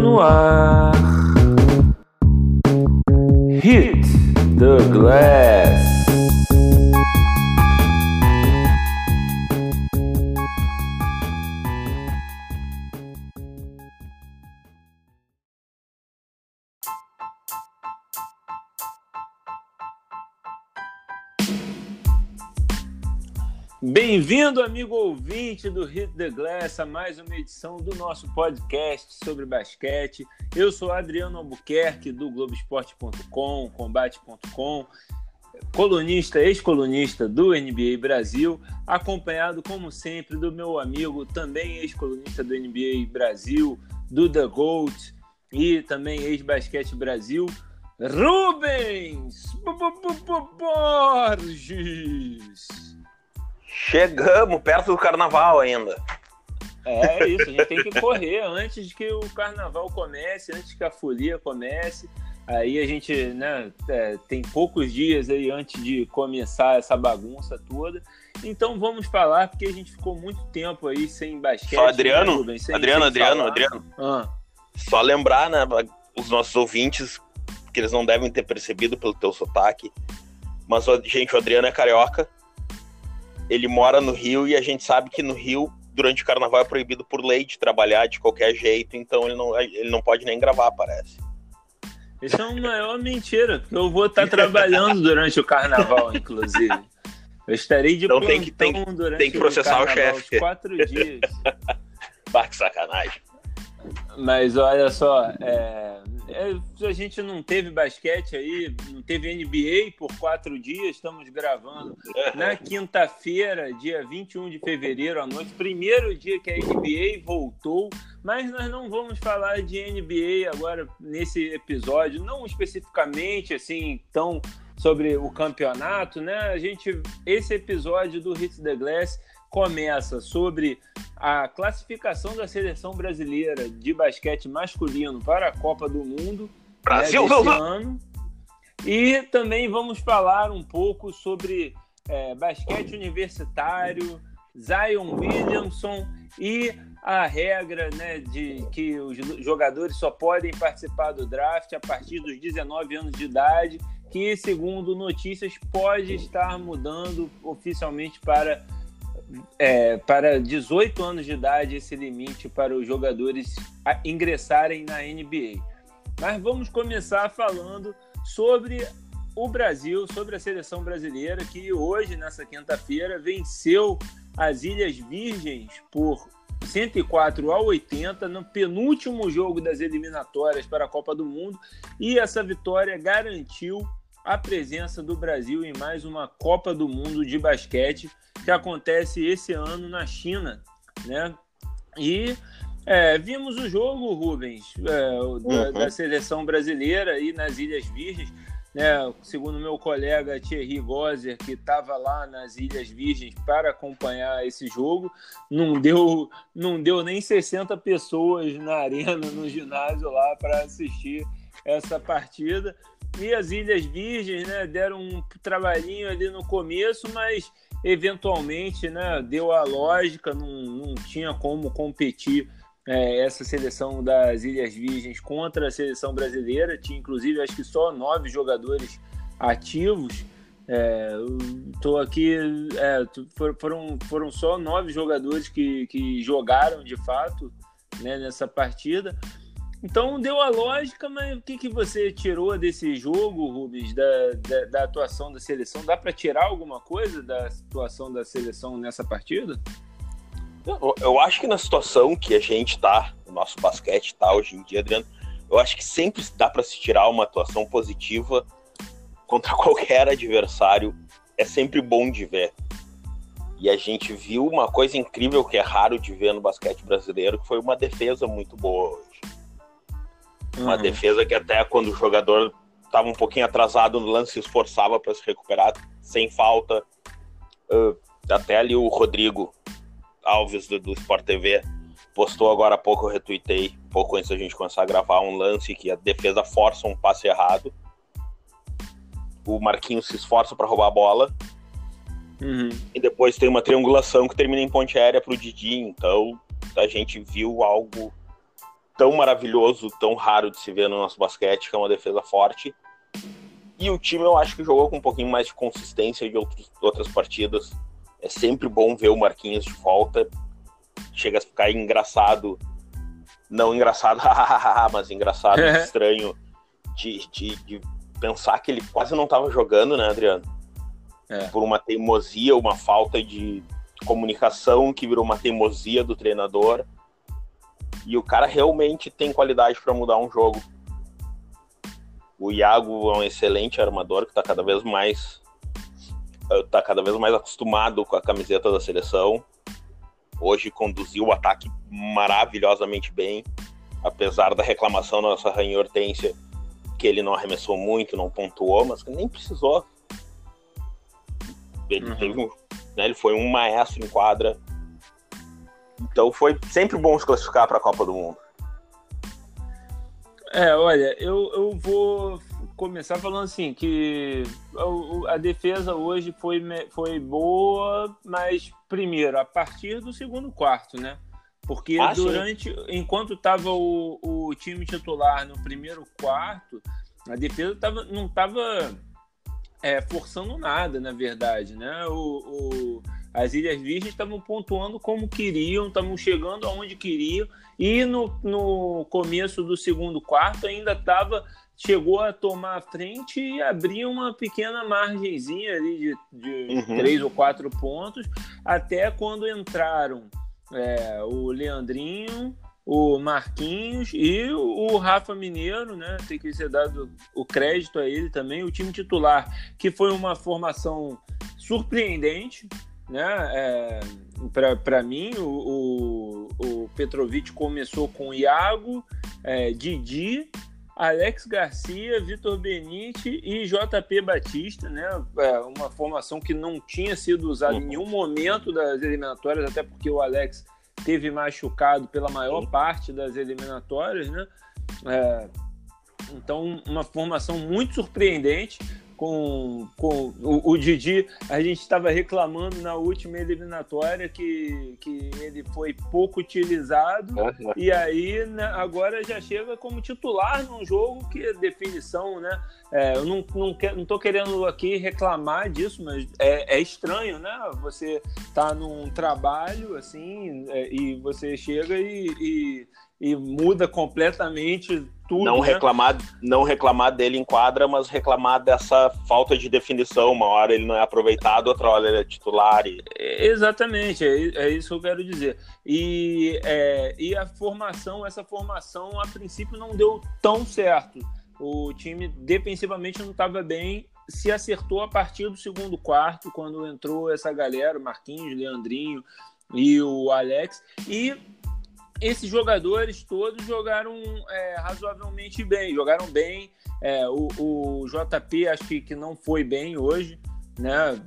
no ar. Hit the glass. Bem-vindo, amigo ouvinte do Hit the Glass, a mais uma edição do nosso podcast sobre basquete. Eu sou Adriano Albuquerque, do Globoesporte.com, Combate.com, colunista, ex-colunista do NBA Brasil, acompanhado, como sempre, do meu amigo, também ex-colunista do NBA Brasil, do The Gold e também ex-basquete Brasil, Rubens Borges. Chegamos perto do carnaval ainda. É isso, a gente tem que correr antes de que o carnaval comece, antes que a folia comece. Aí a gente né, é, tem poucos dias aí antes de começar essa bagunça toda. Então vamos falar, porque a gente ficou muito tempo aí sem basquete. Só Adriano? Né, sem, Adriano, sem Adriano, falar. Adriano. Ah. Só lembrar, né, os nossos ouvintes, que eles não devem ter percebido pelo teu sotaque. Mas, gente, o Adriano é carioca ele mora no Rio e a gente sabe que no Rio, durante o carnaval, é proibido por lei de trabalhar de qualquer jeito, então ele não, ele não pode nem gravar, parece. Isso é uma maior mentira, porque eu vou estar trabalhando durante o carnaval, inclusive. Eu estarei de então tem que, tem, durante tem que processar o, o chefe. quatro dias. bah, que sacanagem. Mas olha só, é, a gente não teve basquete aí, não teve NBA por quatro dias, estamos gravando na quinta-feira, dia 21 de fevereiro à noite, primeiro dia que a NBA voltou, mas nós não vamos falar de NBA agora nesse episódio, não especificamente assim tão sobre o campeonato, né? A gente esse episódio do Hits the Glass começa sobre a classificação da seleção brasileira de basquete masculino para a Copa do Mundo Brasil né, ano. E também vamos falar um pouco sobre é, basquete universitário, Zion Williamson e a regra né, de que os jogadores só podem participar do draft a partir dos 19 anos de idade, que, segundo notícias, pode estar mudando oficialmente para é, para 18 anos de idade esse limite para os jogadores ingressarem na NBA. Mas vamos começar falando sobre o Brasil, sobre a seleção brasileira, que hoje, nessa quinta-feira, venceu as Ilhas Virgens por 104 a 80 no penúltimo jogo das eliminatórias para a Copa do Mundo e essa vitória garantiu a presença do Brasil em mais uma Copa do Mundo de basquete que acontece esse ano na China, né? E é, vimos o jogo, Rubens, é, da, uhum. da, seleção brasileira aí nas Ilhas Virgens, né? Segundo meu colega Thierry Gozer, que estava lá nas Ilhas Virgens para acompanhar esse jogo, não deu, não deu nem 60 pessoas na arena, no ginásio lá para assistir essa partida. E as Ilhas Virgens, né, deram um trabalhinho ali no começo, mas eventualmente, né, deu a lógica, não, não tinha como competir é, essa seleção das Ilhas Virgens contra a seleção brasileira. Tinha, inclusive, acho que só nove jogadores ativos. Estou é, aqui, é, foram, foram só nove jogadores que, que jogaram de fato né, nessa partida. Então deu a lógica, mas o que, que você tirou desse jogo, Rubens, da, da, da atuação da seleção? Dá para tirar alguma coisa da situação da seleção nessa partida? Eu, eu acho que na situação que a gente tá, o nosso basquete tá hoje em dia, Adriano, eu acho que sempre dá para se tirar uma atuação positiva contra qualquer adversário. É sempre bom de ver. E a gente viu uma coisa incrível que é raro de ver no basquete brasileiro, que foi uma defesa muito boa hoje. Uma uhum. defesa que até quando o jogador estava um pouquinho atrasado no lance, se esforçava para se recuperar sem falta. Uh, até ali o Rodrigo Alves do, do Sport TV postou agora há pouco, eu retuitei, um pouco antes da gente começar a gravar, um lance que a defesa força um passe errado. O Marquinhos se esforça para roubar a bola. Uhum. E depois tem uma triangulação que termina em ponte aérea para o Didi. Então a gente viu algo tão maravilhoso, tão raro de se ver no nosso basquete, que é uma defesa forte. E o time eu acho que jogou com um pouquinho mais de consistência de outros, outras partidas. É sempre bom ver o Marquinhos de volta. Chega a ficar engraçado. Não engraçado, mas engraçado, é. estranho, de, de, de, pensar que ele quase não estava jogando, né, Adriano? É. Por uma teimosia, uma falta de comunicação que virou uma teimosia do treinador. E o cara realmente tem qualidade para mudar um jogo. O Iago é um excelente armador que está cada vez mais está cada vez mais acostumado com a camiseta da seleção. Hoje conduziu o ataque maravilhosamente bem, apesar da reclamação da nossa rainha Hortência que ele não arremessou muito, não pontuou, mas nem precisou. Ele, uhum. teve um, né, ele foi um maestro em quadra. Então foi sempre bom se classificar para a Copa do Mundo. É, olha, eu, eu vou começar falando assim, que a, a, defesa hoje foi, foi boa, mas primeiro, a partir do segundo quarto, né? Porque ah, durante, sim. enquanto estava o, o time titular no primeiro quarto, a defesa tava, não estava é, forçando nada, na verdade, né? O, o as Ilhas Virgens estavam pontuando como queriam, estavam chegando aonde queriam, e no, no começo do segundo quarto ainda estava chegou a tomar a frente e abrir uma pequena margenzinha ali de, de uhum. três ou quatro pontos, até quando entraram é, o Leandrinho, o Marquinhos e o Rafa Mineiro, né? Tem que ser dado o crédito a ele também, o time titular, que foi uma formação surpreendente, né? É, Para mim, o, o, o, Petrovic começou com Iago, é, Didi, Alex Garcia, Vitor Benite e JP Batista, né? É uma formação que não tinha sido usada em nenhum momento das eliminatórias, até porque o Alex teve machucado pela maior parte das eliminatórias, né? É, então, uma formação muito surpreendente com, com o, o Didi, a gente estava reclamando na última eliminatória que, que ele foi pouco utilizado uhum. e aí né, agora já chega como titular num jogo que é definição, né? É, eu não, não, não tô querendo aqui reclamar disso, mas é, é estranho, né? Você tá num trabalho assim é, e você chega e, e, e muda completamente tudo. Não, né? reclamar, não reclamar dele em quadra, mas reclamar dessa falta de definição. Uma hora ele não é aproveitado, outra hora ele é titular. E... Exatamente, é, é isso que eu quero dizer. E, é, e a formação, essa formação a princípio não deu tão certo. O time defensivamente não estava bem, se acertou a partir do segundo quarto, quando entrou essa galera, Marquinhos, Leandrinho e o Alex. E esses jogadores todos jogaram é, razoavelmente bem, jogaram bem. É, o, o, JP acho que, que não foi bem hoje, né?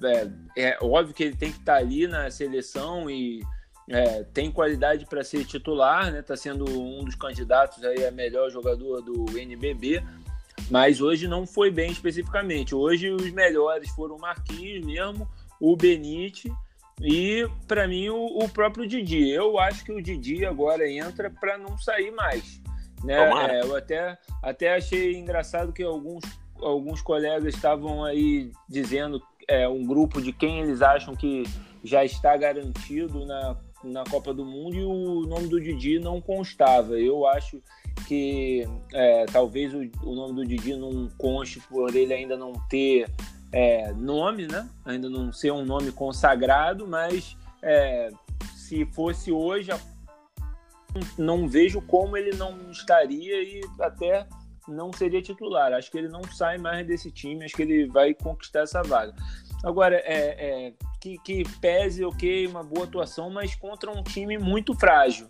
É, é óbvio que ele tem que estar tá ali na seleção e é, tem qualidade para ser titular, né? Está sendo um dos candidatos aí a melhor jogador do NBB, mas hoje não foi bem especificamente. Hoje os melhores foram o Marquinhos mesmo, o Benite e para mim o, o, próprio Didi. Eu acho que o Didi agora entra para não sair mais. Né? É, eu até, até achei engraçado que alguns, alguns colegas estavam aí dizendo é, um grupo de quem eles acham que já está garantido na, na Copa do Mundo e o nome do Didi não constava. Eu acho que é, talvez o, o nome do Didi não conste por ele ainda não ter é, nome, né? Ainda não ser um nome consagrado, mas é, se fosse hoje, não vejo como ele não estaria e até não seria titular. Acho que ele não sai mais desse time, acho que ele vai conquistar essa vaga. Agora, é, é que, que pese, ok, uma boa atuação, mas contra um time muito frágil.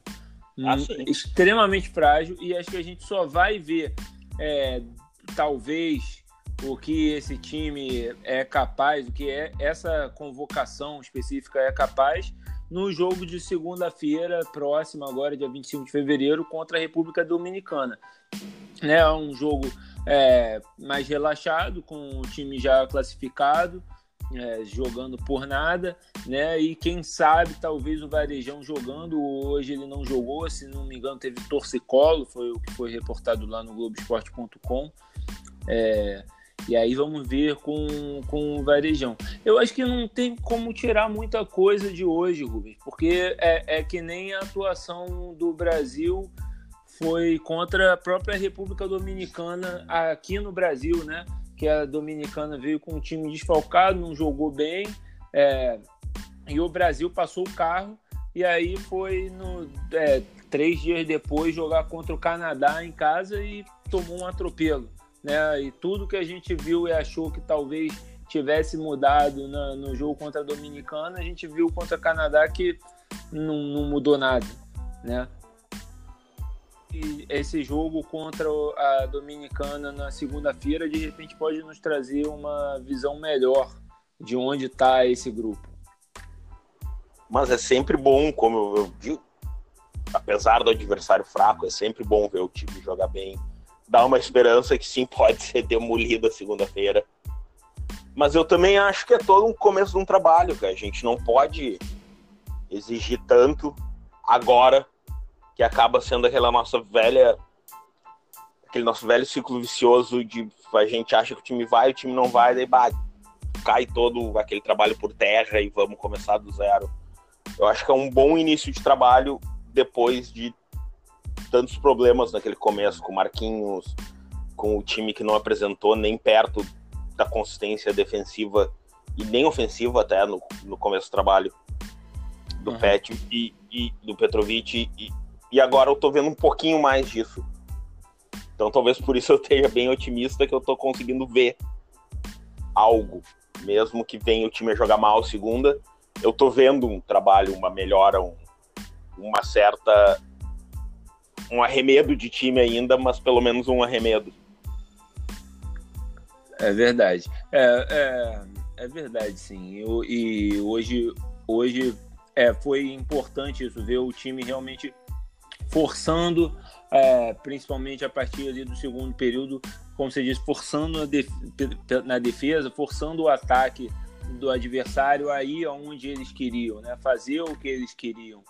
Ah, extremamente frágil, e acho que a gente só vai ver, é, talvez, o que esse time é capaz, o que é essa convocação específica é capaz no jogo de segunda-feira próxima, agora dia 25 de fevereiro, contra a República Dominicana. É um jogo é, mais relaxado, com o time já classificado, é, jogando por nada, né? E quem sabe talvez o Varejão jogando hoje ele não jogou, se não me engano teve torcicolo, foi o que foi reportado lá no Globoesporte.com. É, e aí vamos ver com, com o Varejão. Eu acho que não tem como tirar muita coisa de hoje, Rubens, porque é, é que nem a atuação do Brasil foi contra a própria República Dominicana aqui no Brasil, né? Que a Dominicana veio com um time desfalcado, não jogou bem, é, e o Brasil passou o carro, e aí foi no, é, três dias depois jogar contra o Canadá em casa e tomou um atropelo né? E tudo que a gente viu e achou que talvez tivesse mudado na, no jogo contra a Dominicana, a gente viu contra o Canadá que não, não mudou nada, né? E esse jogo contra a Dominicana na segunda-feira, de repente, pode nos trazer uma visão melhor de onde está esse grupo. Mas é sempre bom, como eu vi, apesar do adversário fraco, é sempre bom ver o time jogar bem dá uma esperança que sim pode ser demolida segunda-feira. Mas eu também acho que é todo um começo de um trabalho, que a gente não pode exigir tanto agora que acaba sendo aquela nossa velha aquele nosso velho ciclo vicioso de a gente acha que o time vai, o time não vai, daí bah, cai todo aquele trabalho por terra e vamos começar do zero. Eu acho que é um bom início de trabalho depois de tantos problemas naquele começo com o Marquinhos, com o time que não apresentou nem perto da consistência defensiva e nem ofensiva até no, no começo do trabalho do uhum. Pet e, e, do Petrovic e, e agora eu tô vendo um pouquinho mais disso. Então talvez por isso eu esteja bem otimista que eu tô conseguindo ver algo, mesmo que venha o time a jogar mal segunda, eu tô vendo um trabalho, uma melhora, um, uma certa um arremedo de time ainda, mas pelo menos um arremedo. É verdade. É, é, é verdade, sim. Eu, e hoje, hoje é, foi importante isso, ver o time realmente forçando, é, principalmente a partir ali do segundo período, como você disse, forçando def na defesa, forçando o ataque do adversário aí onde eles queriam, né? fazer o que eles queriam.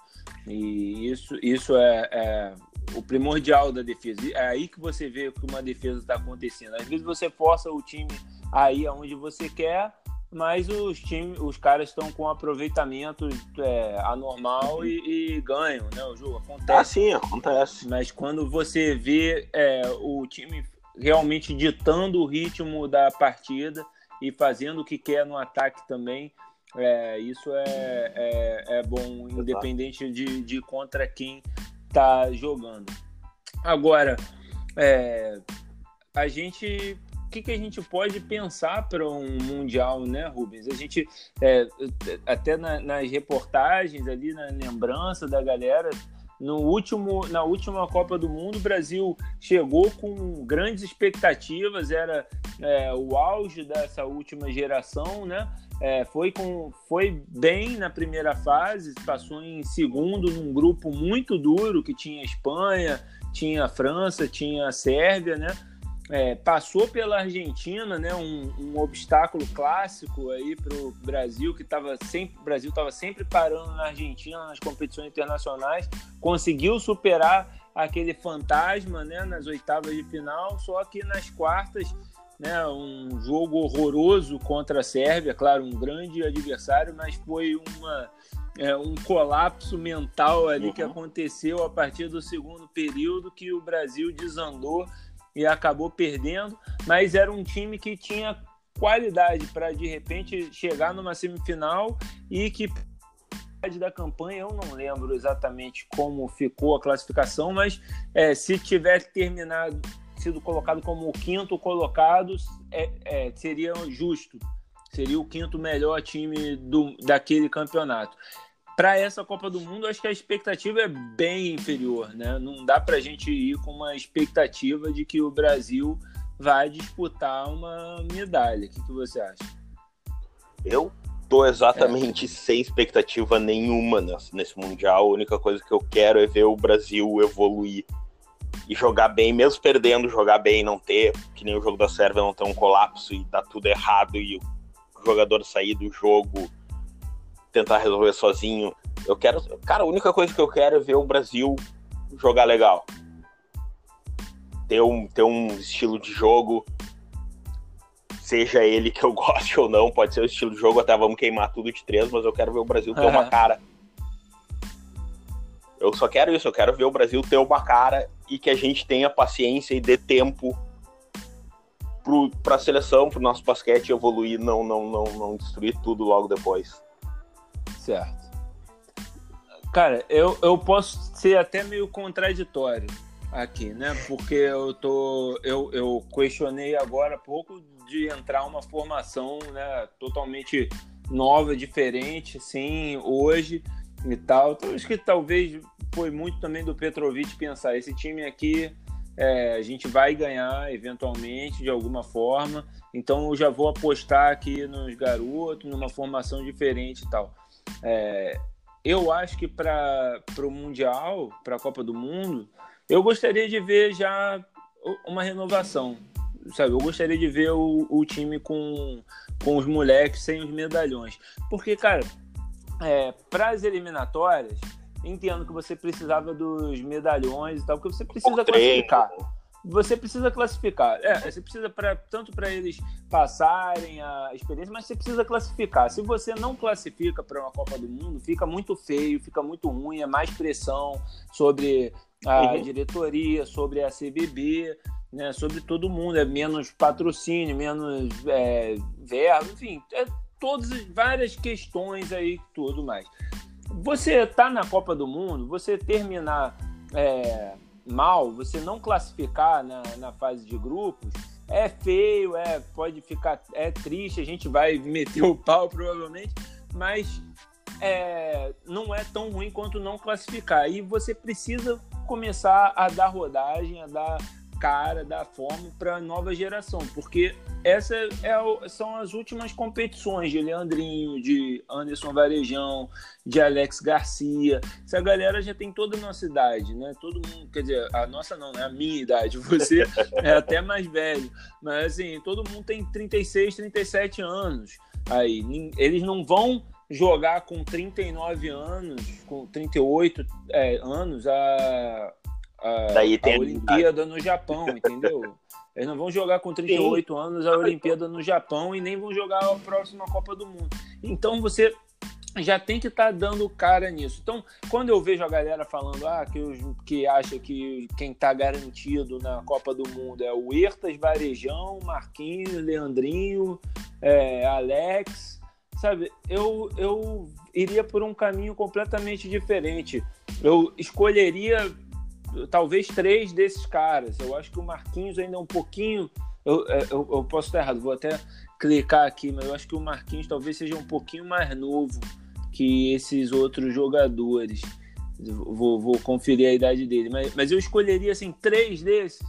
E isso, isso é, é o primordial da defesa. É aí que você vê que uma defesa está acontecendo. Às vezes você força o time aí aonde você quer, mas os times, os caras estão com aproveitamento é, anormal e, e, ganham, né? O jogo acontece. Ah, sim, acontece. Mas quando você vê é, o time realmente ditando o ritmo da partida e fazendo o que quer no ataque também, é, isso é, é, é bom, independente de, de contra quem tá jogando. Agora, é, a gente o que, que a gente pode pensar para um mundial, né, Rubens? A gente é, até na, nas reportagens ali na lembrança da galera no último, na última Copa do Mundo, o Brasil chegou com grandes expectativas, era é, o auge dessa última geração, né? É, foi, com, foi bem na primeira fase, passou em segundo num grupo muito duro que tinha Espanha, tinha França, tinha Sérvia, né? É, passou pela Argentina, né? Um, um obstáculo clássico aí para o Brasil, que estava sempre, o Brasil estava sempre parando na Argentina nas competições internacionais, conseguiu superar aquele fantasma, né? Nas oitavas de final, só que nas quartas né, um jogo horroroso contra a Sérvia, claro, um grande adversário, mas foi uma, é, um colapso mental ali uhum. que aconteceu a partir do segundo período que o Brasil desandou e acabou perdendo, mas era um time que tinha qualidade para de repente chegar numa semifinal e que da campanha eu não lembro exatamente como ficou a classificação, mas é, se tivesse terminado sido colocado como o quinto colocado, é, é, seria justo. Seria o quinto melhor time do, daquele campeonato. Para essa Copa do Mundo, acho que a expectativa é bem inferior. Né? Não dá para a gente ir com uma expectativa de que o Brasil vai disputar uma medalha. O que, que você acha? Eu tô exatamente é. sem expectativa nenhuma nesse, nesse Mundial. A única coisa que eu quero é ver o Brasil evoluir e jogar bem, mesmo perdendo, jogar bem, não ter, que nem o jogo da Sérvia, não ter um colapso e dar tudo errado e o jogador sair do jogo, tentar resolver sozinho. Eu quero. Cara, a única coisa que eu quero é ver o Brasil jogar legal. Ter um, ter um estilo de jogo, seja ele que eu goste ou não, pode ser o estilo de jogo, até vamos queimar tudo de três, mas eu quero ver o Brasil ter uhum. uma cara. Eu só quero isso, eu quero ver o Brasil ter uma cara que a gente tenha paciência e dê tempo para a seleção, para o nosso basquete evoluir, não, não, não, não destruir tudo logo depois. Certo. Cara, eu, eu posso ser até meio contraditório aqui, né? Porque eu tô. Eu, eu questionei agora há pouco de entrar uma formação né, totalmente nova, diferente, sim, hoje e tal. Então, acho que talvez foi muito também do Petrovic pensar, esse time aqui é, a gente vai ganhar eventualmente de alguma forma, então eu já vou apostar aqui nos garotos, numa formação diferente e tal. É, eu acho que para o Mundial, para a Copa do Mundo, eu gostaria de ver já uma renovação. Sabe, eu gostaria de ver o, o time com, com os moleques sem os medalhões. Porque, cara, é, para as eliminatórias, entendo que você precisava dos medalhões e tal, porque você precisa classificar. Você precisa classificar. É, você precisa pra, tanto para eles passarem a experiência, mas você precisa classificar. Se você não classifica para uma Copa do Mundo, fica muito feio, fica muito ruim, é mais pressão sobre a uhum. diretoria, sobre a CBB, né, sobre todo mundo, é menos patrocínio, menos é, verbo, enfim, é todas várias questões aí, tudo mais você tá na Copa do Mundo, você terminar é, mal, você não classificar na, na fase de grupos, é feio, é pode ficar é triste, a gente vai meter o pau provavelmente, mas é, não é tão ruim quanto não classificar. E você precisa começar a dar rodagem, a dar cara, dar forma para a nova geração, porque essas é, são as últimas competições de Leandrinho, de Anderson Varejão, de Alex Garcia. Essa galera já tem toda a nossa idade, né? Todo mundo, quer dizer, a nossa não, né? A minha idade. Você é até mais velho. Mas assim, todo mundo tem 36, 37 anos. Aí, eles não vão jogar com 39 anos, com 38 é, anos a a, Daí tem a Olimpíada no Japão, entendeu? Eles não vão jogar com 38 Sim. anos a Olimpíada no Japão e nem vão jogar a próxima Copa do Mundo. Então você já tem que estar tá dando cara nisso. Então, quando eu vejo a galera falando ah, que, os, que acha que quem está garantido na Copa do Mundo é o Ertas, Varejão, Marquinhos, Leandrinho, é, Alex, sabe? Eu, eu iria por um caminho completamente diferente. Eu escolheria talvez três desses caras. Eu acho que o Marquinhos ainda é um pouquinho. Eu, é, eu, eu, posso estar errado, vou até clicar aqui, mas eu acho que o Marquinhos talvez seja um pouquinho mais novo que esses outros jogadores. Vou, vou conferir a idade dele, mas, mas eu escolheria assim três desses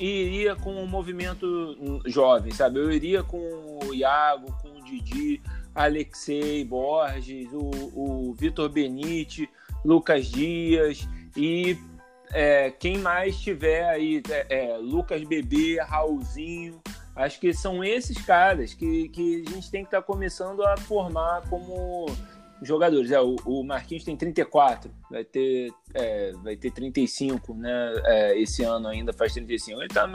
e iria com um movimento jovem, sabe? Eu iria com o Iago, com o Didi, Alexei Borges, o, o Vitor Benite, Lucas Dias e é, quem mais tiver aí, é, é, Lucas Bebê, Raulzinho, acho que são esses caras que, que a gente tem que estar tá começando a formar como jogadores. É, o, o, Marquinhos tem 34, vai ter, é, vai ter 35, né? É, esse ano ainda faz 35. Ele está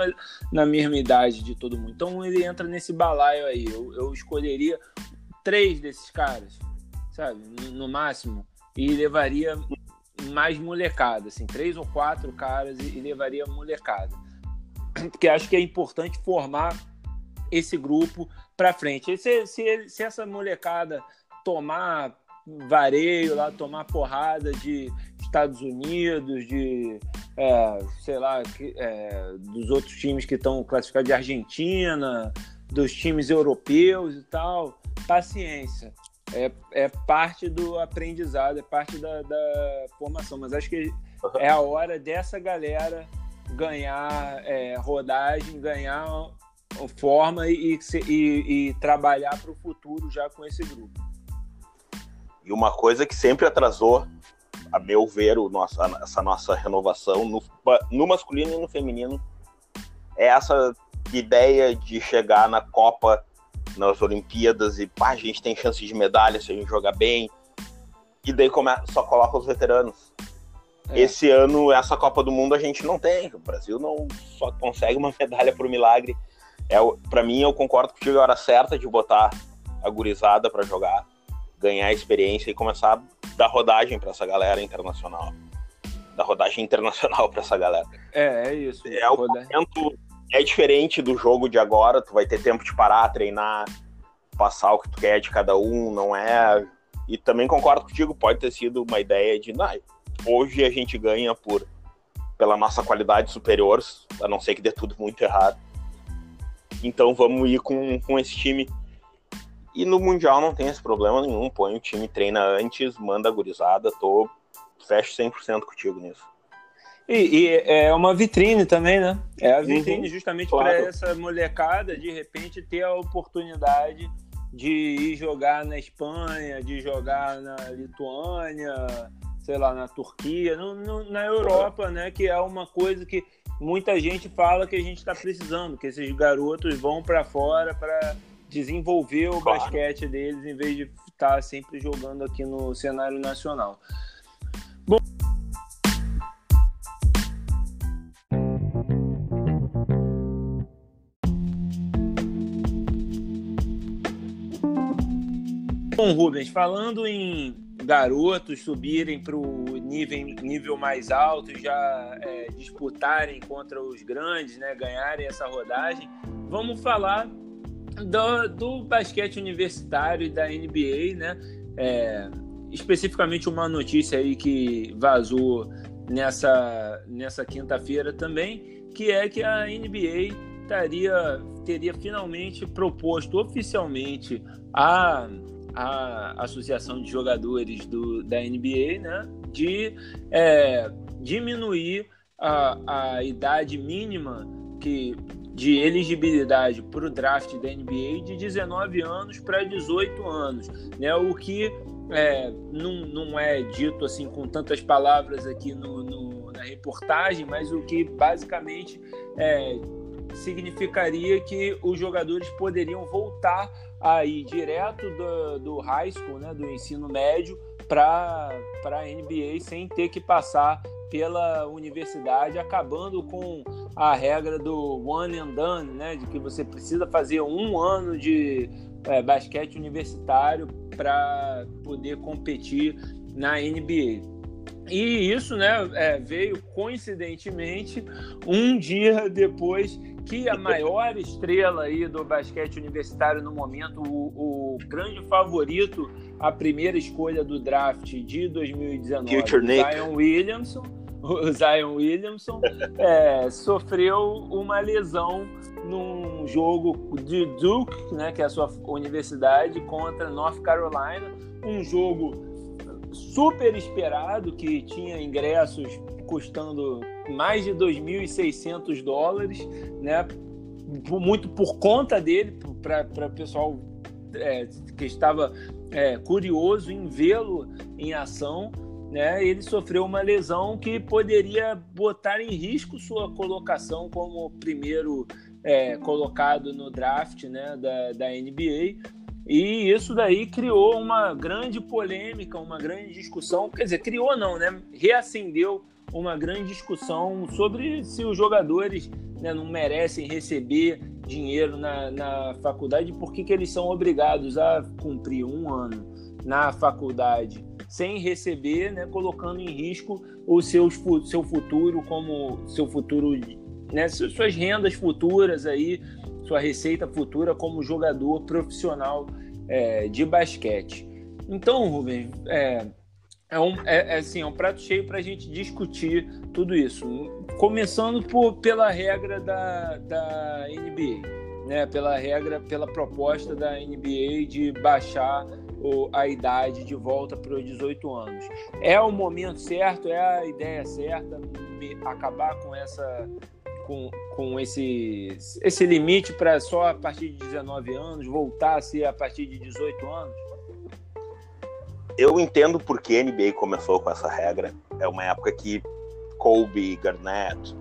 na mesma idade de todo mundo. Então ele entra nesse balaio aí. Eu, eu escolheria três desses caras, sabe? No, no máximo. E levaria mais molecada, assim, três ou quatro caras e, e levaria molecada. Porque acho que é importante formar esse grupo para frente. Se, se, se essa molecada tomar vareio lá, tomar porrada de Estados Unidos, de é, sei lá, é, dos outros times que estão classificados de Argentina, dos times europeus e tal, paciência é, é parte do aprendizado, é parte da, da formação. Mas acho que é a hora dessa galera ganhar é, rodagem, ganhar forma e, e, e trabalhar para o futuro já com esse grupo. E uma coisa que sempre atrasou, a meu ver, o nosso, essa nossa renovação no, no masculino e no feminino é essa ideia de chegar na Copa nas Olimpíadas e pá, a gente tem chance de medalha se a gente jogar bem. E daí só coloca os veteranos. É. Esse ano, essa Copa do Mundo a gente não tem. O Brasil não só consegue uma medalha por milagre. É, para mim, eu concordo que a hora certa de botar a gurizada para jogar, ganhar experiência e começar a dar rodagem para essa galera internacional. Dar rodagem internacional para essa galera. É, é isso. É o momento é diferente do jogo de agora, tu vai ter tempo de parar, treinar, passar o que tu quer de cada um, não é. E também concordo contigo, pode ter sido uma ideia de, não, hoje a gente ganha por pela nossa qualidade superior, a não ser que dê tudo muito errado. Então vamos ir com, com esse time. E no Mundial não tem esse problema nenhum. Põe o time, treina antes, manda a gurizada. Tô, fecho 100% contigo nisso. E, e, é uma vitrine também, né? É a vitrine uhum, justamente claro. para essa molecada de repente ter a oportunidade de ir jogar na Espanha, de jogar na Lituânia, sei lá, na Turquia, no, no, na Europa, né? Que é uma coisa que muita gente fala que a gente está precisando, que esses garotos vão para fora para desenvolver o claro. basquete deles em vez de estar tá sempre jogando aqui no cenário nacional. Bom, Rubens, falando em garotos subirem para o nível, nível mais alto e já é, disputarem contra os grandes, né, ganharem essa rodagem, vamos falar do, do basquete universitário e da NBA, né? É, especificamente uma notícia aí que vazou nessa, nessa quinta-feira também, que é que a NBA taria, teria finalmente proposto oficialmente a a Associação de Jogadores do, da NBA, né, de é, diminuir a, a idade mínima que, de elegibilidade para o draft da NBA de 19 anos para 18 anos, né, o que é, não, não é dito assim com tantas palavras aqui no, no na reportagem, mas o que basicamente é, significaria que os jogadores poderiam voltar a ir direto do, do high school, né, do ensino médio, para a NBA sem ter que passar pela universidade, acabando com a regra do one and done, né, de que você precisa fazer um ano de é, basquete universitário para poder competir na NBA. E isso né, é, veio coincidentemente um dia depois que a maior estrela aí do basquete universitário no momento, o, o grande favorito, a primeira escolha do draft de 2019, Future Zion Williamson, o Zion Williamson é, sofreu uma lesão num jogo de Duke, né, que é a sua universidade, contra North Carolina, um jogo super esperado que tinha ingressos custando mais de 2.600 dólares, né? Muito por conta dele, para o pessoal é, que estava é, curioso em vê-lo em ação. Né, ele sofreu uma lesão que poderia botar em risco sua colocação como primeiro é, colocado no draft né, da, da NBA. E isso daí criou uma grande polêmica, uma grande discussão. Quer dizer, criou não, né? Reacendeu uma grande discussão sobre se os jogadores né, não merecem receber dinheiro na, na faculdade, por que, eles são obrigados a cumprir um ano na faculdade sem receber, né, colocando em risco o seu, seu futuro como seu futuro, né, suas rendas futuras aí, sua receita futura como jogador profissional é, de basquete. Então, Rubens, é, é um, é, é, assim, é um prato cheio para a gente discutir tudo isso. Começando por, pela regra da, da NBA, né? pela regra, pela proposta da NBA de baixar a idade de volta para os 18 anos. É o momento certo, é a ideia certa, acabar com essa com, com esse, esse limite para só a partir de 19 anos, voltar a ser a partir de 18 anos? eu entendo porque a NBA começou com essa regra. É uma época que Kobe, Garnett,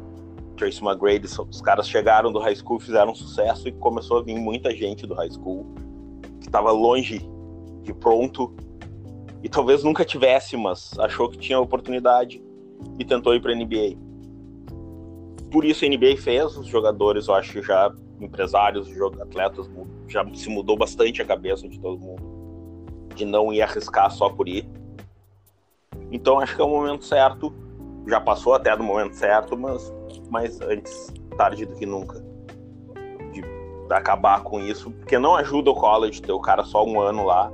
Tracy McGrady, os caras chegaram do high school, fizeram sucesso e começou a vir muita gente do high school estava longe de pronto e talvez nunca tivesse, mas achou que tinha oportunidade e tentou ir para NBA. Por isso a NBA fez, os jogadores, eu acho já empresários, atletas, já se mudou bastante a cabeça de todo mundo de não ir arriscar só por ir. Então acho que é o momento certo. Já passou até do momento certo, mas, mas antes tarde do que nunca de acabar com isso, porque não ajuda o college ter o cara só um ano lá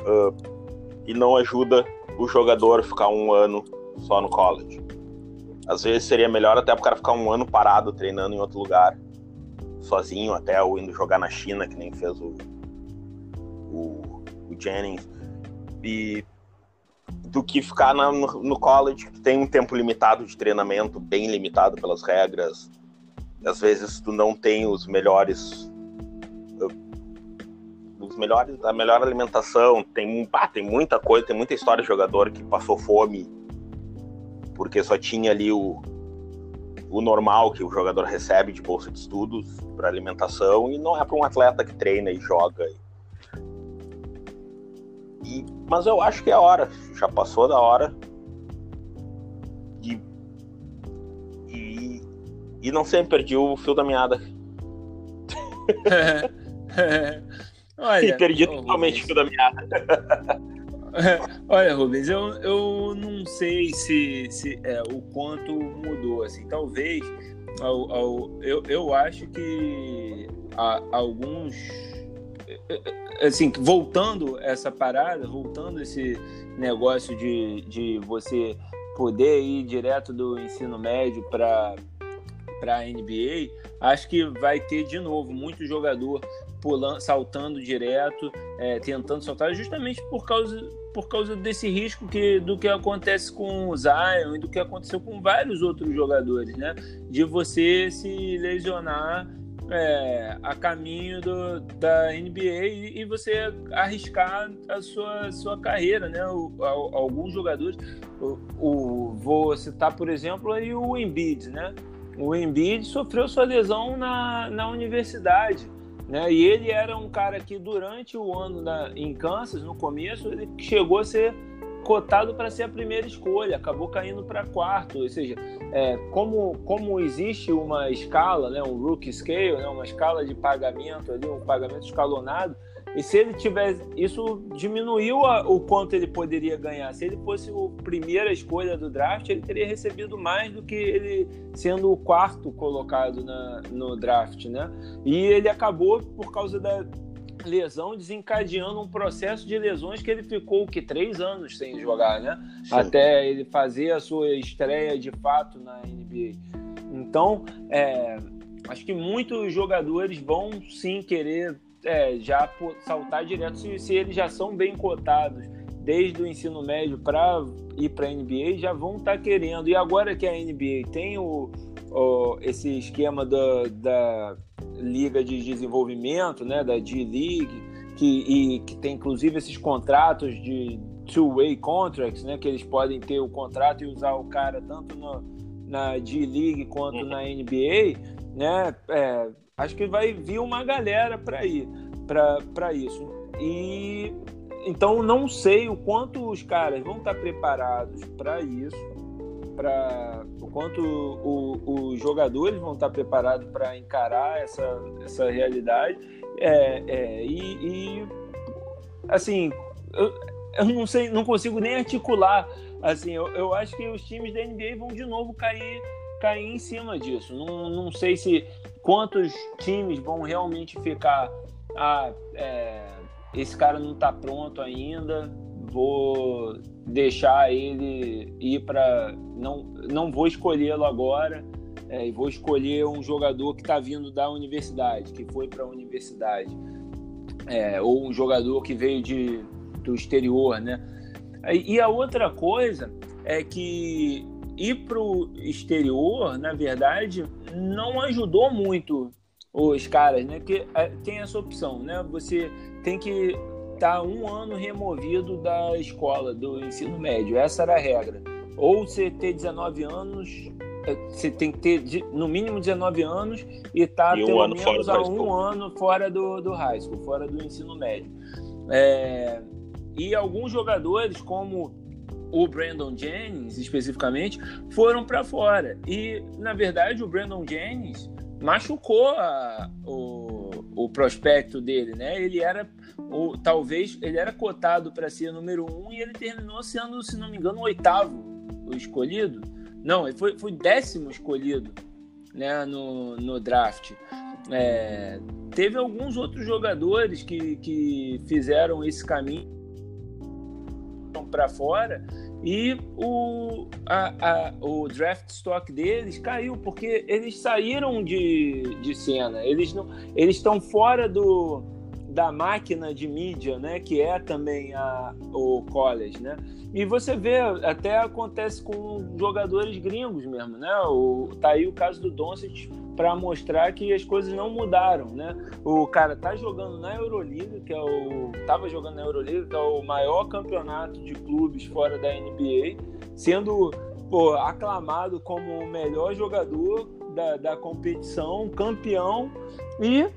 uh, e não ajuda o jogador ficar um ano só no college. Às vezes seria melhor até o cara ficar um ano parado treinando em outro lugar, sozinho, até ou indo jogar na China, que nem fez o, o, o Jennings, e do que ficar na, no, no college, que tem um tempo limitado de treinamento, bem limitado pelas regras. Às vezes tu não tem os melhores os melhores, a melhor alimentação, tem, tem muita coisa, tem muita história de jogador que passou fome porque só tinha ali o, o normal que o jogador recebe de bolsa de estudos para alimentação e não é para um atleta que treina e joga. E, mas eu acho que é a hora, já passou da hora de e, e não sempre perdi o fio da meada. Olha, e perdi totalmente o fio da meada. Olha, Rubens, eu, eu não sei se, se é, o quanto mudou. Assim, talvez ao, ao, eu, eu acho que há, alguns assim, voltando essa parada, voltando esse negócio de, de você poder ir direto do ensino médio para para a NBA, acho que vai ter de novo muito jogador pulando, saltando direto, é, tentando saltar, justamente por causa, por causa desse risco que, do que acontece com o Zion e do que aconteceu com vários outros jogadores, né? De você se lesionar é, a caminho do, da NBA e, e, você arriscar a sua, sua carreira, né? O, o, alguns jogadores, o, o, vou citar, por exemplo, aí o Embiid, né? O Embiid sofreu sua lesão na, na universidade. Né? E ele era um cara que durante o ano em Kansas, no começo, ele chegou a ser cotado para ser a primeira escolha, acabou caindo para quarto, ou seja, é, como, como existe uma escala, né, um rookie scale, né, uma escala de pagamento ali, um pagamento escalonado, e se ele tivesse. Isso diminuiu a, o quanto ele poderia ganhar. Se ele fosse a primeira escolha do draft, ele teria recebido mais do que ele sendo o quarto colocado na, no draft, né? E ele acabou, por causa da lesão, desencadeando um processo de lesões que ele ficou que três anos sem jogar, né? Sim. Até ele fazer a sua estreia de fato na NBA. Então, é, acho que muitos jogadores vão sim querer é, já saltar direto se, se, eles já são bem cotados desde o ensino médio para ir para a NBA, já vão estar tá querendo. E agora que a NBA tem o, o esse esquema da, da liga de desenvolvimento, né, da G-League, que, e, que tem inclusive esses contratos de two-way contracts, né, que eles podem ter o contrato e usar o cara tanto no, na G-League quanto na NBA, né, é, acho que vai vir uma galera para ir para isso. E então não sei o quanto os caras vão estar preparados para isso, para o quanto os jogadores vão estar preparados para encarar essa, essa realidade. É, é, e, e, assim, eu, eu não sei, não consigo nem articular. Assim, eu, eu acho que os times da NBA vão de novo cair cair em cima disso. Não, não sei se quantos times vão realmente ficar. Ah, é, esse cara não está pronto ainda, vou deixar ele ir para. Não, não vou escolhê-lo agora. É, vou escolher um jogador que está vindo da universidade, que foi para a universidade, é, ou um jogador que veio de, do exterior, né? E a outra coisa é que ir para o exterior, na verdade, não ajudou muito os caras, né? Que é, tem essa opção, né? Você tem que estar tá um ano removido da escola, do ensino médio. Essa era a regra. Ou você ter 19 anos você tem que ter no mínimo 19 anos e estar tá, pelo menos há um ano fora do, do high school, fora do ensino médio. É, e alguns jogadores, como o Brandon Jennings especificamente, foram para fora. E, na verdade, o Brandon Jennings machucou a, o, o prospecto dele, né? Ele era, ou talvez, ele era cotado para ser número um e ele terminou sendo, se não me engano, o oitavo escolhido. Não, ele foi, foi décimo escolhido né, no, no draft. É, teve alguns outros jogadores que, que fizeram esse caminho para fora e o, a, a, o draft stock deles caiu porque eles saíram de, de cena. Eles não, eles estão fora do, da máquina de mídia, né? Que é também a, o college, né? E você vê, até acontece com jogadores gringos mesmo, né? O, tá aí o caso do Doncic para mostrar que as coisas não mudaram, né? O cara tá jogando na Euroliga, que é o tava jogando na Euroliga, que é o maior campeonato de clubes fora da NBA, sendo pô, aclamado como o melhor jogador da, da competição, campeão e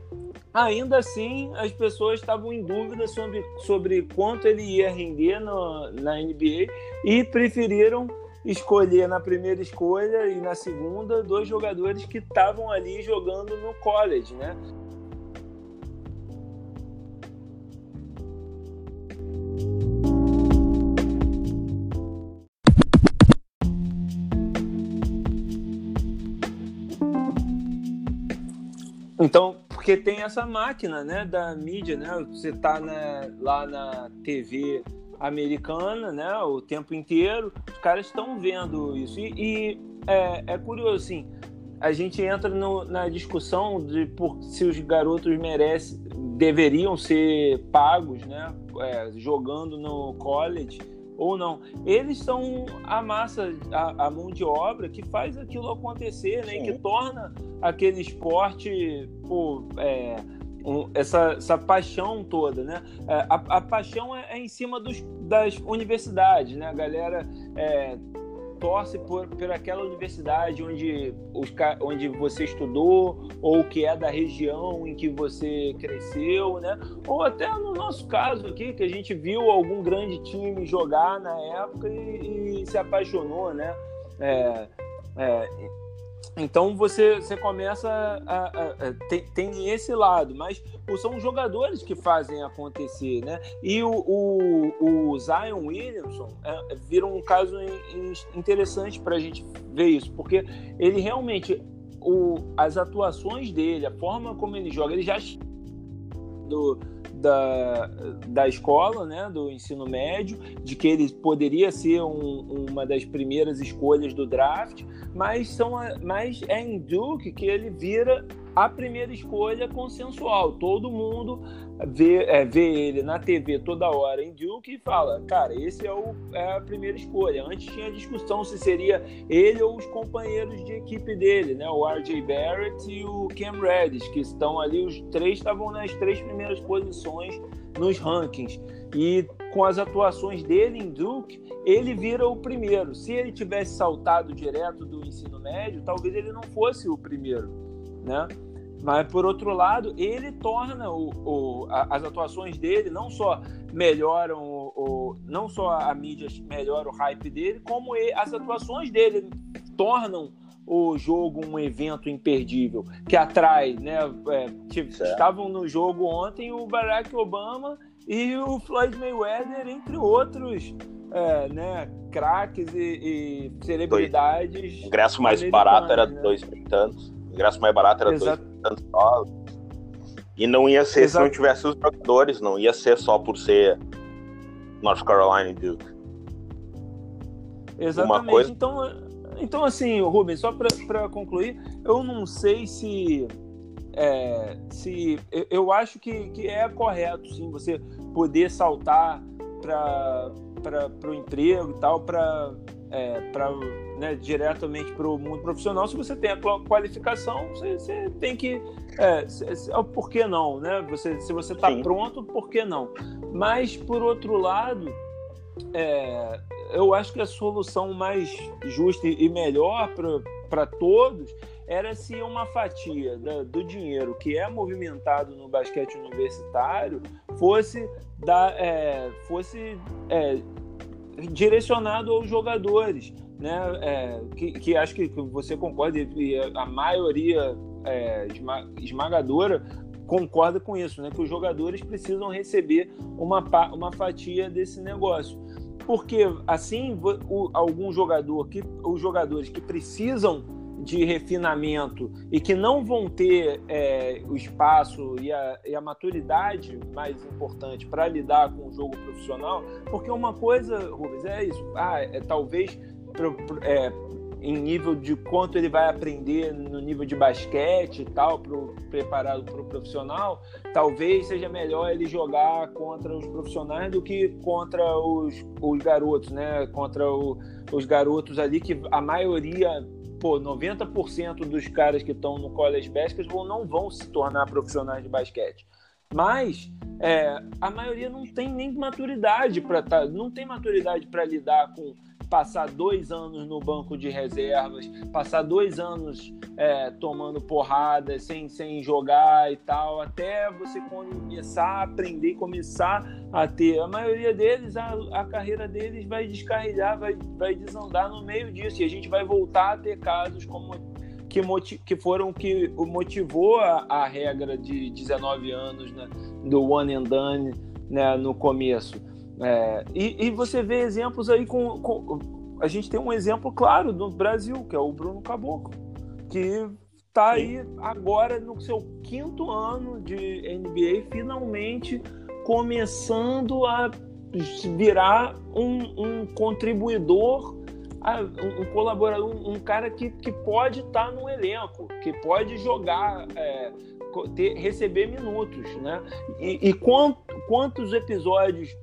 ainda assim as pessoas estavam em dúvida sobre, sobre quanto ele ia render no, na NBA e preferiram escolher na primeira escolha e na segunda dois jogadores que estavam ali jogando no college, né? Então, porque tem essa máquina, né, da mídia, né? Você tá na, lá na TV americana, né, o tempo inteiro, os caras estão vendo isso. E, e é, é, curioso, assim, a gente entra no, na discussão de por, se os garotos merecem, deveriam ser pagos, né, é, jogando no college ou não. Eles são a massa, a, a, mão de obra que faz aquilo acontecer, né, que torna aquele esporte, pô, é, um, essa, essa paixão toda, né? É, a, a paixão é, é, em cima dos, das universidades, né? A galera é, torce por, por aquela universidade onde, os, onde você estudou ou que é da região em que você cresceu, né? Ou até no nosso caso aqui, que a gente viu algum grande time jogar na época e, e se apaixonou, né? É, é, então você, você começa a, a, a tem, tem, esse lado, mas são os jogadores que fazem acontecer, né? E o, o, o Zion Williamson é, vira um caso interessante para a gente ver isso, porque ele realmente o, as atuações dele, a forma como ele joga, ele já do, da, da escola, né, do ensino médio, de que ele poderia ser um, uma das primeiras escolhas do draft, mas, são, mas é em Duke que ele vira a primeira escolha consensual. Todo mundo vê, é, vê ele na TV toda hora em Duke e fala: cara, esse é, o, é a primeira escolha. Antes tinha discussão se seria ele ou os companheiros de equipe dele, né? o RJ Barrett e o Cam Reddish, que estão ali, os três estavam nas três primeiras posições nos rankings. E com as atuações dele em Duke, ele vira o primeiro. Se ele tivesse saltado direto do ensino médio, talvez ele não fosse o primeiro né? Mas por outro lado, ele torna o, o a, as atuações dele não só melhoram o, o, não só a mídia melhora o hype dele, como ele, as atuações dele tornam o jogo um evento imperdível que atrai, né? É, estavam no jogo ontem o Barack Obama e o Floyd Mayweather, entre outros, é, né? Craques e, e celebridades. O ingresso mais barato era né? dois mil tantos ingresso mais barato era Exato. dois tantos dólares. E não ia ser Exato. se não tivesse os jogadores, não ia ser só por ser North Carolina Duke. Exatamente. Coisa... Então, então, assim, Rubens, só para concluir, eu não sei se. É, se eu, eu acho que, que é correto, sim, você poder saltar para o emprego e tal, para é, né, diretamente para o mundo profissional, se você tem a qualificação, você, você tem que. É, por que não? Né? Você, se você está pronto, por que não? Mas, por outro lado, é, eu acho que a solução mais justa e melhor para todos era se uma fatia da, do dinheiro que é movimentado no basquete universitário fosse, da, é, fosse é, direcionado aos jogadores, né? É, que, que, acho que você concorda e a maioria é, esmagadora concorda com isso, né? Que os jogadores precisam receber uma, uma fatia desse negócio. Porque assim, o, algum jogador que os jogadores que precisam de refinamento e que não vão ter é, o espaço e a, e a, maturidade mais importante para lidar com o jogo profissional, porque uma coisa, Rubens, é isso. Ah, é, talvez é, em nível de quanto ele vai aprender no nível de basquete e tal, pro, preparado para o profissional, talvez seja melhor ele jogar contra os profissionais do que contra os, os garotos, né? Contra o, os garotos ali, que a maioria, pô, 90% dos caras que estão no college basketball não vão se tornar profissionais de basquete. Mas é, a maioria não tem nem maturidade para tá, não tem maturidade para lidar com passar dois anos no banco de reservas, passar dois anos é, tomando porrada, sem, sem jogar e tal, até você começar a aprender, começar a ter. A maioria deles, a, a carreira deles vai descarrilhar, vai, vai desandar no meio disso, e a gente vai voltar a ter casos como que, que foram que motivou a, a regra de 19 anos né, do one and done né, no começo. É, e, e, você vê exemplos aí com, com, A gente tem um exemplo claro no Brasil, que é o Bruno Caboclo, que está aí agora no seu quinto ano de NBA, finalmente começando a virar um, um contribuidor, um, colaborador, um, um, cara que, que pode estar tá no elenco, que pode jogar. É, ter, receber minutos, né? E, e quant, quantos episódios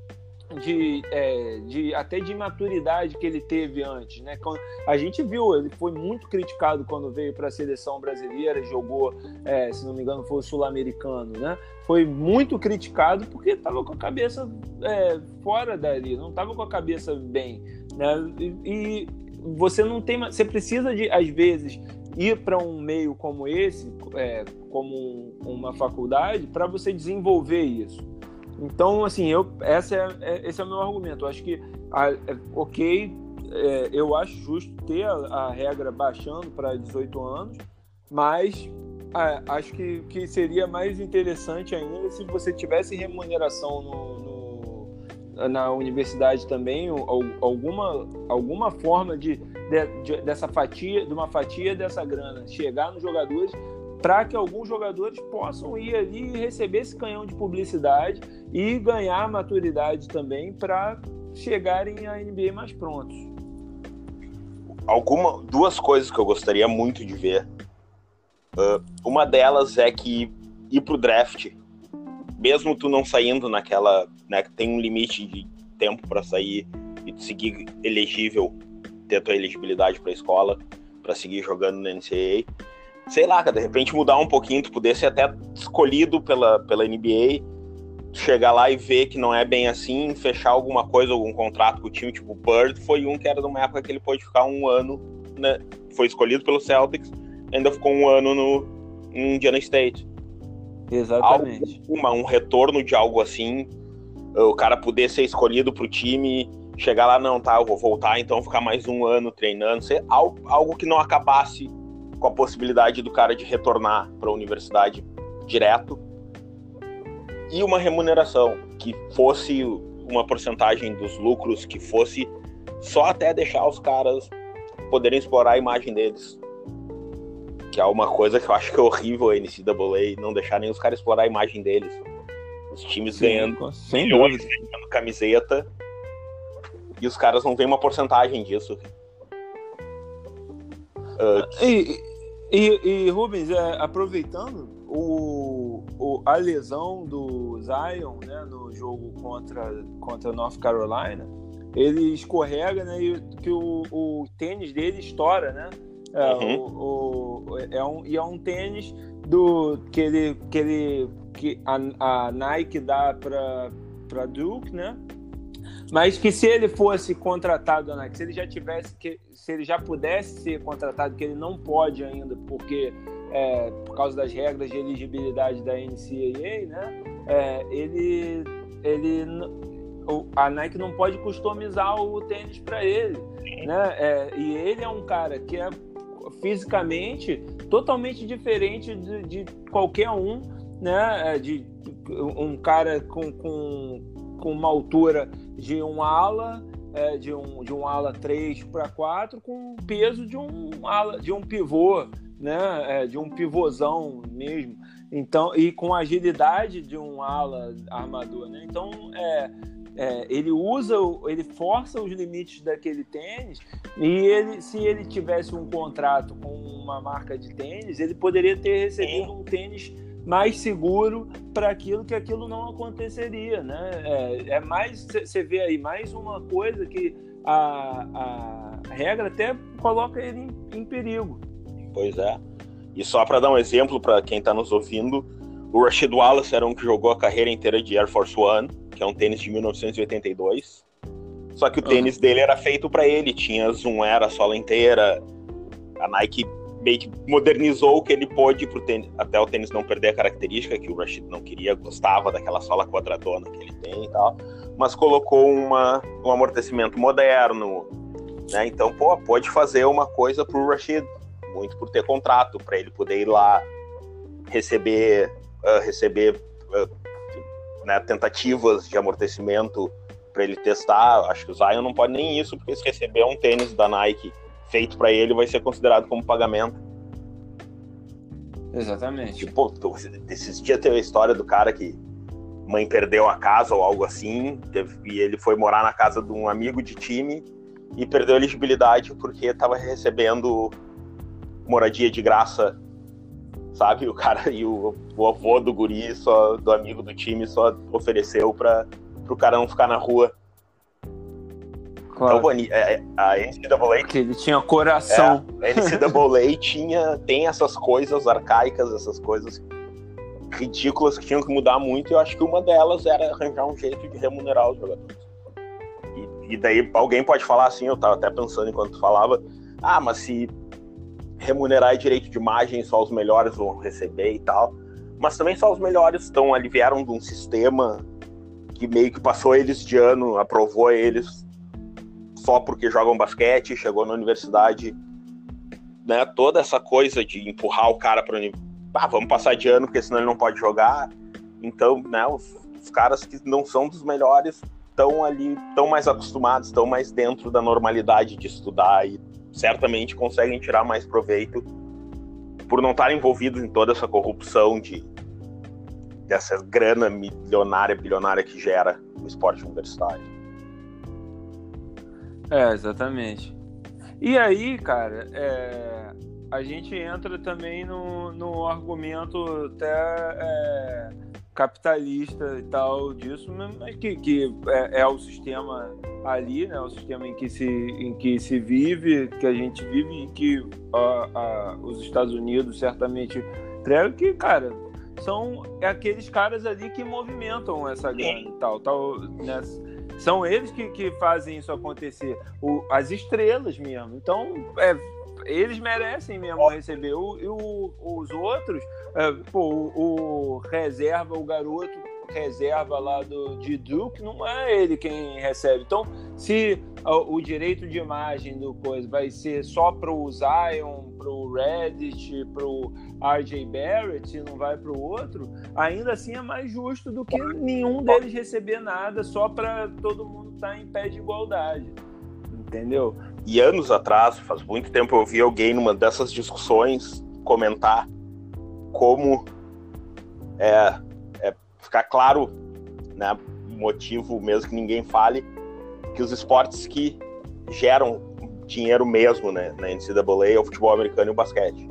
de, é, de até de imaturidade que ele teve antes, né? A gente viu, ele foi muito criticado quando veio para a seleção brasileira, jogou, é, se não me engano, foi sul-americano, né? Foi muito criticado porque estava com a cabeça é, fora dali, não estava com a cabeça bem, né? E, e você não tem, você precisa de, às vezes, ir para um meio como esse, é, como uma faculdade, para você desenvolver isso. Então, assim, eu, essa é, é, esse é o meu argumento. Eu acho que, a, é, ok, é, eu acho justo ter a, a regra baixando para 18 anos, mas a, acho que, que seria mais interessante ainda se você tivesse remuneração no, no, na universidade também, alguma, alguma forma de, de, de, dessa fatia, de uma fatia dessa grana chegar nos jogadores para que alguns jogadores possam ir ali e receber esse canhão de publicidade e ganhar maturidade também para chegarem à NBA mais prontos. Alguma, duas coisas que eu gostaria muito de ver. Uh, uma delas é que ir pro draft, mesmo tu não saindo naquela, né, tem um limite de tempo para sair e seguir elegível, ter tua elegibilidade para a escola, para seguir jogando na NCAA sei lá, de repente mudar um pouquinho, tu pudesse ser até escolhido pela, pela NBA, chegar lá e ver que não é bem assim, fechar alguma coisa, algum contrato com o time, tipo o Bird foi um que era numa época que ele pôde ficar um ano, né? Foi escolhido pelo Celtics, ainda ficou um ano no em Indiana State. Exatamente. Algo, uma, um retorno de algo assim, o cara poder ser escolhido pro time, chegar lá, não, tá, eu vou voltar, então ficar mais um ano treinando, ser algo, algo que não acabasse com a possibilidade do cara de retornar para a universidade direto e uma remuneração que fosse uma porcentagem dos lucros que fosse só até deixar os caras poderem explorar a imagem deles. Que é uma coisa que eu acho que é horrível a NCAA, não deixar nem os caras explorar a imagem deles. Os times Sim, ganhando milhões, ganhando camiseta e os caras não têm uma porcentagem disso. Uh, e, e, e, Rubens, é, aproveitando o, o, a lesão do Zion né, no jogo contra, contra North Carolina, ele escorrega né, e que o, o tênis dele estoura, né? É, uhum. o, o, é um, e é um tênis do, que, ele, que, ele, que a, a Nike dá para Duke, né? Mas que se ele fosse contratado, que se ele já tivesse, que se ele já pudesse ser contratado, que ele não pode ainda, porque é, por causa das regras de elegibilidade da NCAA, né, é, ele, ele, a Nike não pode customizar o tênis para ele, né? É, e ele é um cara que é fisicamente totalmente diferente de, de qualquer um, né? É, de um cara com, com, com uma altura de um ala, é, de, um, de um ala 3 para 4, com peso de um ala, de um pivô, né? É, de um pivôzão mesmo. Então, e com agilidade de um ala armador, né? Então, é, é, ele usa, ele força os limites daquele tênis e ele, se ele tivesse um contrato com uma marca de tênis, ele poderia ter recebido um tênis mais seguro para aquilo que aquilo não aconteceria, né? É, é mais, você vê aí, mais uma coisa que a, a regra até coloca ele em, em perigo. Pois é. E só para dar um exemplo para quem está nos ouvindo, o Rashid Wallace era um que jogou a carreira inteira de Air Force One, que é um tênis de 1982. Só que o tênis uhum. dele era feito para ele, tinha zoom era sola inteira. A Nike meio que modernizou o que ele pôde pro tênis, até o tênis não perder a característica que o Rashid não queria, gostava daquela sola quadradona que ele tem e tal, mas colocou uma, um amortecimento moderno, né? Então, pô, pode fazer uma coisa pro Rashid, muito por ter contrato, para ele poder ir lá receber, uh, receber uh, né, tentativas de amortecimento para ele testar. Acho que o Zion não pode nem isso, porque se receber um tênis da Nike feito para ele vai ser considerado como pagamento. Exatamente. Tipo, esses dias teve a história do cara que mãe perdeu a casa ou algo assim, teve, e ele foi morar na casa de um amigo de time e perdeu a elegibilidade porque estava recebendo moradia de graça, sabe? O cara e o, o avô do guri, só do amigo do time, só ofereceu para o cara não ficar na rua. Claro. Então, é, a NCAA. Porque ele tinha coração. É, a NCAA tinha, tem essas coisas arcaicas, essas coisas ridículas que tinham que mudar muito, e eu acho que uma delas era arranjar um jeito de remunerar os jogadores. E, e daí alguém pode falar assim, eu tava até pensando enquanto falava, ah, mas se remunerar direito de imagem, só os melhores vão receber e tal. Mas também só os melhores estão ali, vieram de um sistema que meio que passou eles de ano, aprovou eles só porque jogam basquete, chegou na universidade, né? Toda essa coisa de empurrar o cara para ah, vamos passar de ano porque senão ele não pode jogar. Então, né, os, os caras que não são dos melhores estão ali, estão mais acostumados, estão mais dentro da normalidade de estudar e certamente conseguem tirar mais proveito por não estar envolvidos em toda essa corrupção de dessa grana milionária, bilionária que gera o esporte universitário. É, exatamente. E aí, cara, é, a gente entra também no, no argumento até é, capitalista e tal disso, mas que, que é, é, o sistema ali, né? O sistema em que se, em que se vive, que a gente vive e que a, a, os Estados Unidos certamente pregam que, cara, são aqueles caras ali que movimentam essa grana e tal, tal né? São eles que, que fazem isso acontecer. O, as estrelas mesmo. Então, é, eles merecem mesmo receber. O, o, os outros, é, pô, o, o, reserva, o garoto reserva lá do, de Duke, não é ele quem recebe. Então, se o, direito de imagem do coisa vai ser só para o Zion, para Reddit, para o RJ Barrett e não vai para o outro, ainda assim é mais justo do que nenhum deles receber nada só para todo mundo estar tá em pé de igualdade. Entendeu? E anos atrás, faz muito tempo, eu vi alguém numa dessas discussões comentar como é, é ficar claro, né, motivo mesmo que ninguém fale, que os esportes que geram dinheiro mesmo né, na NCAA é o futebol americano e o basquete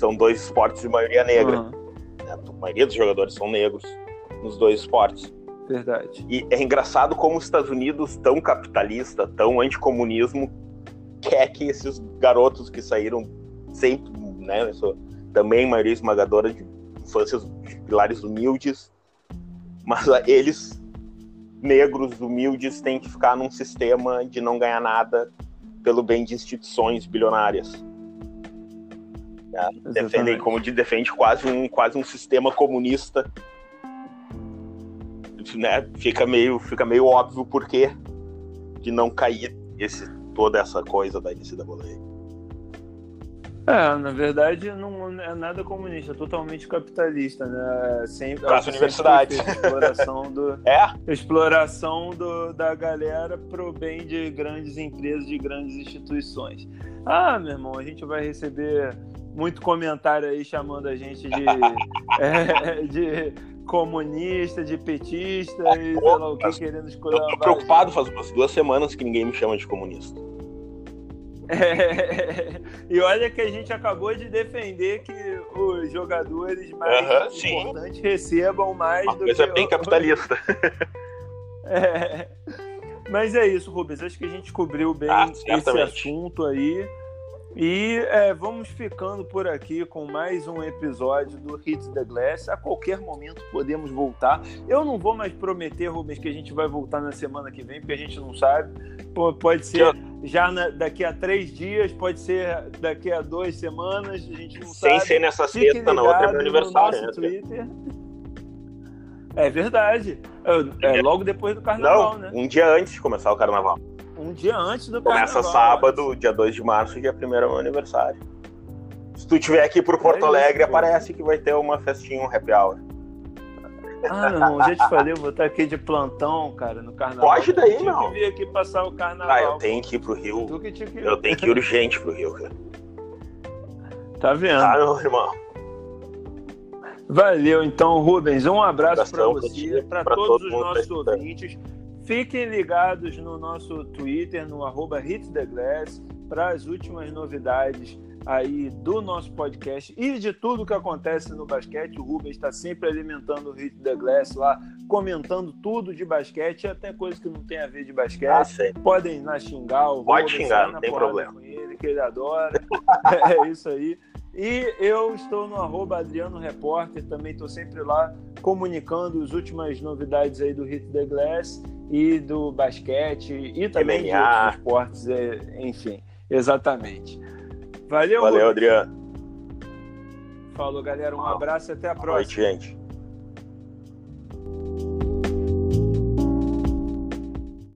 são dois esportes de maioria negra. Uhum. A maioria dos jogadores são negros nos dois esportes. Verdade. E é engraçado como os Estados Unidos, tão capitalista, tão anticomunismo, quer que esses garotos que saíram sempre, né, também maioria esmagadora de infâncias de pilares humildes, mas eles negros humildes têm que ficar num sistema de não ganhar nada pelo bem de instituições bilionárias. É, defendem como de defende quase um quase um sistema comunista. Né? Fica meio fica meio óbvio por que de não cair esse toda essa coisa da NCAA. É, na verdade não é nada comunista, é totalmente capitalista, né? Sempre, Para as universidades. Exploração, do, é? exploração do, da galera pro bem de grandes empresas, de grandes instituições. Ah, meu irmão, a gente vai receber muito comentário aí chamando a gente de, é, de comunista, de petista e sei lá o que, querendo escolher. Eu tô preocupado faz umas duas semanas que ninguém me chama de comunista. É, e olha que a gente acabou de defender que os jogadores mais importantes recebam mais Uma do coisa que bem capitalista. É. Mas é isso, Rubens. Acho que a gente cobriu bem Ah, esse assunto aí. E é, vamos ficando por aqui com mais um episódio do Hit the Glass. A qualquer momento podemos voltar. Eu não vou mais prometer, Rubens, que a gente vai voltar na semana que vem, porque a gente não sabe. Pode ser já na- daqui a três dias, pode ser daqui a duas semanas, a gente não Sem sabe. ser nessa Fique sexta, na outra é meu aniversário. No nosso né? Twitter. É verdade. É, é logo depois do carnaval, Não, né? um dia antes de começar o carnaval. Um dia antes do Começa carnaval. sábado, dia 2 de março, dia 1 é meu aniversário. Se tu estiver aqui por Porto É isso, Alegre, pô. aparece que vai ter uma festinha, um happy hour. Ah, irmão, já te falei, eu vou estar aqui de plantão, cara, no carnaval. Pode daí, eu meu. que vir aqui passar o carnaval. Ah, eu tenho que ir pro Rio. Que que... Eu tenho que ir urgente pro Rio, cara. Tá vendo? Tá, meu irmão? Valeu, então, Rubens. Um abraço para você, para todos todo os nossos ouvintes. Fiquem ligados no nosso Twitter, no arroba Hit para as últimas novidades aí do nosso podcast e de tudo que acontece no basquete. O Rubens está sempre alimentando o Hit the Glass lá, comentando tudo de basquete, até coisa que não tem a ver de basquete. Ah, sei. Podem ir lá xingar o Pode xingar, sai não tem problema. Com ele, que ele adora. é isso aí. E eu estou no arroba Adriano Repórter, também estou sempre lá comunicando as últimas novidades aí do Hit the Glass e do basquete e também de MMA. outros esportes, é, enfim, exatamente. Valeu, Valeu. Adriano. Falou, galera. Um abraço e até a Boa noite, próxima. gente.